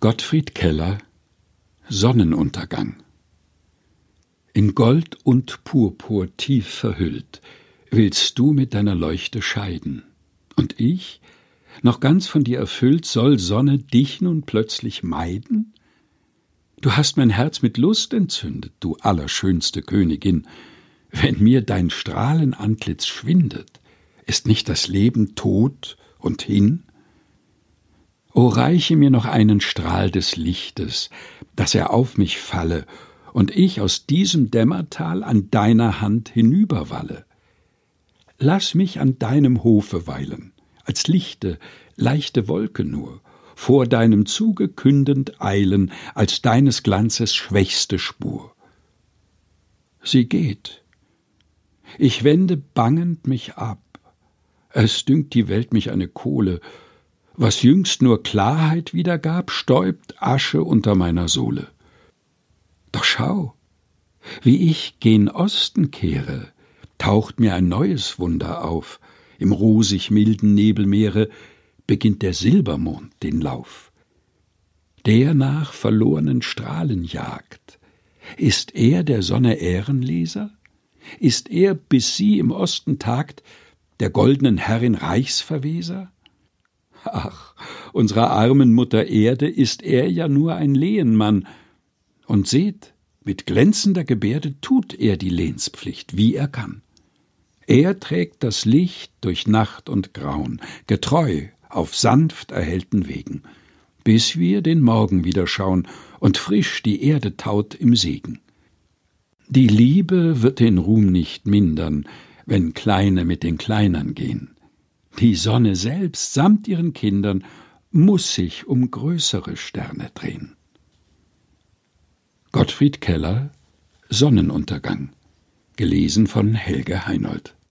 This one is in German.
Gottfried Keller Sonnenuntergang In Gold und Purpur tief verhüllt, willst du mit deiner Leuchte scheiden, und ich, noch ganz von dir erfüllt, soll Sonne dich nun plötzlich meiden? Du hast mein Herz mit Lust entzündet, du allerschönste Königin, wenn mir dein Strahlenantlitz schwindet, ist nicht das Leben tot und hin? O reiche mir noch einen Strahl des Lichtes, dass er auf mich falle und ich aus diesem Dämmertal an deiner Hand hinüberwalle. Lass mich an deinem Hofe weilen, als Lichte, leichte Wolke nur, vor deinem Zuge kündend eilen, als deines Glanzes schwächste Spur. Sie geht. Ich wende bangend mich ab. Es dünkt die Welt mich eine Kohle, was jüngst nur Klarheit wiedergab, stäubt Asche unter meiner Sohle. Doch schau, wie ich gen Osten kehre, taucht mir ein neues Wunder auf. Im rosig milden Nebelmeere beginnt der Silbermond den Lauf. Der nach verlorenen Strahlen jagt. Ist er der Sonne Ehrenleser? Ist er, bis sie im Osten tagt, der goldenen Herrin Reichsverweser? Ach, unserer armen Mutter Erde ist er ja nur ein Lehenmann. Und seht, mit glänzender Gebärde tut er die Lehnspflicht, wie er kann. Er trägt das Licht durch Nacht und Grauen, getreu auf sanft erhellten Wegen, bis wir den Morgen wieder schauen und frisch die Erde taut im Segen. Die Liebe wird den Ruhm nicht mindern, wenn Kleine mit den Kleinern gehen. Die Sonne selbst samt ihren Kindern muss sich um größere Sterne drehen. Gottfried Keller Sonnenuntergang gelesen von Helge Heinold